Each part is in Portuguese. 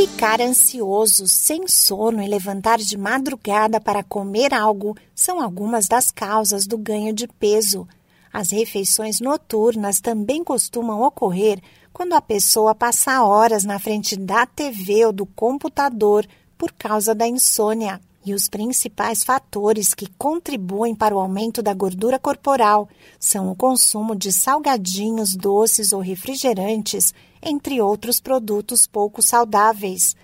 Ficar ansioso, sem sono e levantar de madrugada para comer algo são algumas das causas do ganho de peso. As refeições noturnas também costumam ocorrer quando a pessoa passa horas na frente da TV ou do computador por causa da insônia. E os principais fatores que contribuem para o aumento da gordura corporal são o consumo de salgadinhos, doces ou refrigerantes, entre outros produtos pouco saudáveis.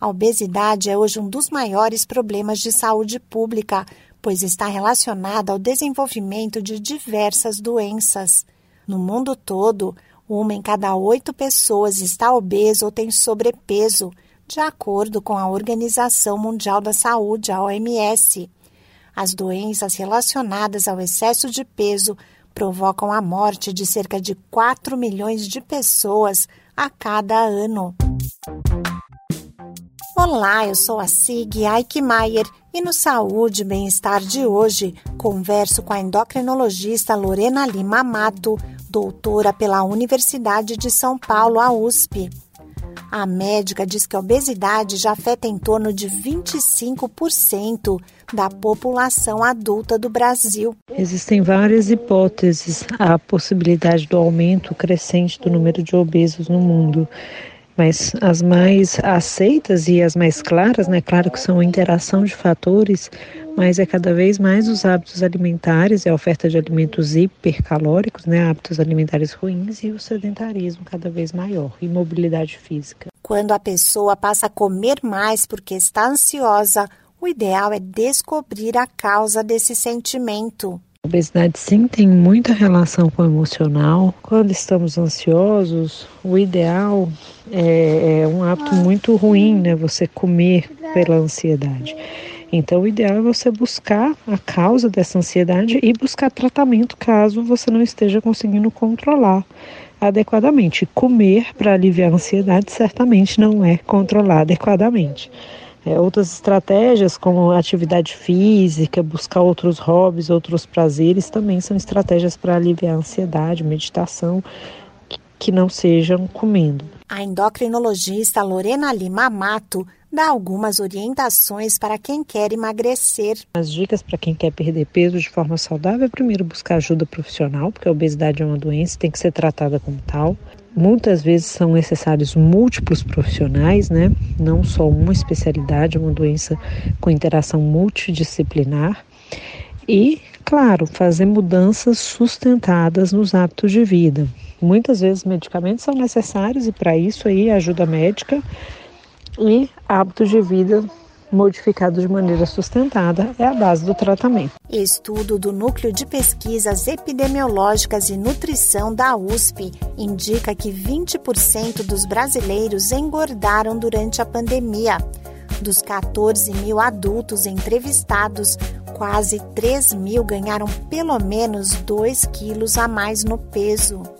A obesidade é hoje um dos maiores problemas de saúde pública, pois está relacionada ao desenvolvimento de diversas doenças. No mundo todo, uma em cada oito pessoas está obesa ou tem sobrepeso de acordo com a Organização Mundial da Saúde, a OMS. As doenças relacionadas ao excesso de peso provocam a morte de cerca de 4 milhões de pessoas a cada ano. Olá, eu sou a Sig Eichmeier e no Saúde e Bem-Estar de hoje converso com a endocrinologista Lorena Lima Mato, doutora pela Universidade de São Paulo, a USP. A médica diz que a obesidade já afeta em torno de 25% da população adulta do Brasil. Existem várias hipóteses à possibilidade do aumento crescente do número de obesos no mundo mas as mais aceitas e as mais claras, né? Claro que são a interação de fatores, mas é cada vez mais os hábitos alimentares, é a oferta de alimentos hipercalóricos, né? Hábitos alimentares ruins e o sedentarismo cada vez maior, e mobilidade física. Quando a pessoa passa a comer mais porque está ansiosa, o ideal é descobrir a causa desse sentimento. A obesidade sim tem muita relação com o emocional. Quando estamos ansiosos, o ideal é, é um hábito muito ruim, né? Você comer pela ansiedade. Então, o ideal é você buscar a causa dessa ansiedade e buscar tratamento caso você não esteja conseguindo controlar adequadamente. Comer para aliviar a ansiedade certamente não é controlar adequadamente. É, outras estratégias, como atividade física, buscar outros hobbies, outros prazeres, também são estratégias para aliviar a ansiedade, meditação, que não sejam comendo. A endocrinologista Lorena Lima Mato dá algumas orientações para quem quer emagrecer. As dicas para quem quer perder peso de forma saudável é primeiro buscar ajuda profissional, porque a obesidade é uma doença, tem que ser tratada como tal. Muitas vezes são necessários múltiplos profissionais, né? Não só uma especialidade, uma doença com interação multidisciplinar. E, claro, fazer mudanças sustentadas nos hábitos de vida. Muitas vezes medicamentos são necessários e para isso aí ajuda médica e hábitos de vida modificado de maneira sustentada é a base do tratamento. Estudo do Núcleo de Pesquisas Epidemiológicas e Nutrição da USP indica que 20% dos brasileiros engordaram durante a pandemia. Dos 14 mil adultos entrevistados, quase 3 mil ganharam pelo menos 2 quilos a mais no peso.